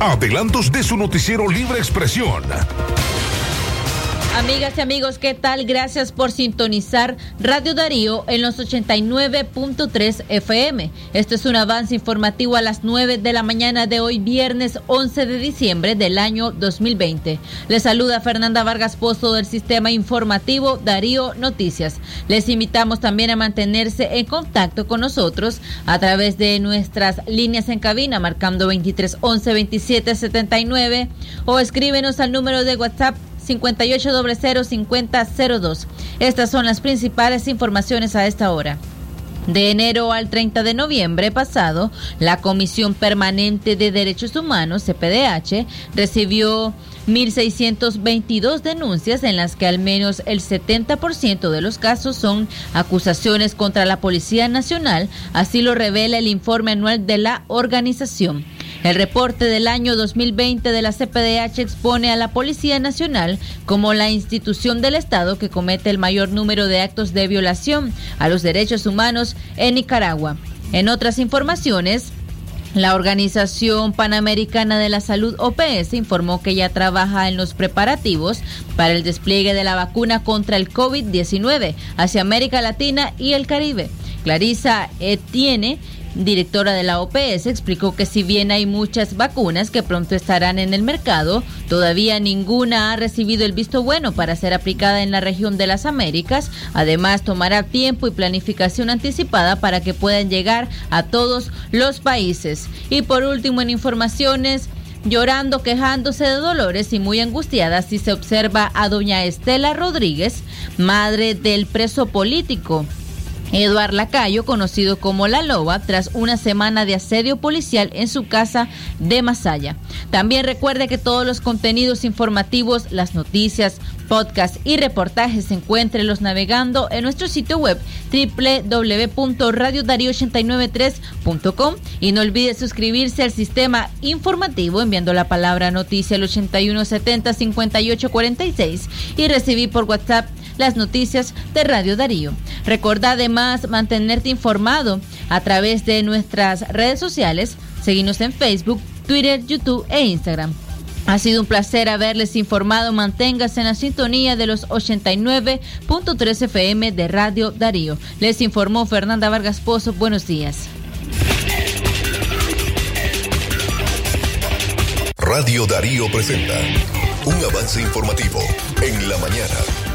adelantos de su noticiero Libre Expresión. Amigas y amigos, ¿qué tal? Gracias por sintonizar Radio Darío en los 89.3 FM. Este es un avance informativo a las 9 de la mañana de hoy, viernes 11 de diciembre del año 2020. Les saluda Fernanda Vargas Pozo del Sistema Informativo Darío Noticias. Les invitamos también a mantenerse en contacto con nosotros a través de nuestras líneas en cabina, marcando 23 11 27 79 o escríbenos al número de WhatsApp 58005002. Estas son las principales informaciones a esta hora. De enero al 30 de noviembre pasado, la Comisión Permanente de Derechos Humanos, CPDH, recibió 1.622 denuncias en las que al menos el 70% de los casos son acusaciones contra la Policía Nacional, así lo revela el informe anual de la organización. El reporte del año 2020 de la CPDH expone a la Policía Nacional como la institución del Estado que comete el mayor número de actos de violación a los derechos humanos en Nicaragua. En otras informaciones, la Organización Panamericana de la Salud OPS informó que ya trabaja en los preparativos para el despliegue de la vacuna contra el COVID-19 hacia América Latina y el Caribe. Clarisa Etienne directora de la OPS, explicó que si bien hay muchas vacunas que pronto estarán en el mercado, todavía ninguna ha recibido el visto bueno para ser aplicada en la región de las Américas. Además, tomará tiempo y planificación anticipada para que puedan llegar a todos los países. Y por último, en informaciones, llorando, quejándose de dolores y muy angustiada si se observa a doña Estela Rodríguez, madre del preso político Eduard Lacayo, conocido como La Loba, tras una semana de asedio policial en su casa de Masaya. También recuerde que todos los contenidos informativos, las noticias, podcasts y reportajes se encuentren los navegando en nuestro sitio web www.radiodarío893.com y no olvide suscribirse al sistema informativo enviando la palabra noticia al 8170 5846 y recibir por WhatsApp las noticias de Radio Darío. Recuerda además mantenerte informado a través de nuestras redes sociales. Seguimos en Facebook, Twitter, YouTube e Instagram. Ha sido un placer haberles informado. Manténgase en la sintonía de los 89.3 FM de Radio Darío. Les informó Fernanda Vargas Pozo. Buenos días. Radio Darío presenta un avance informativo en la mañana.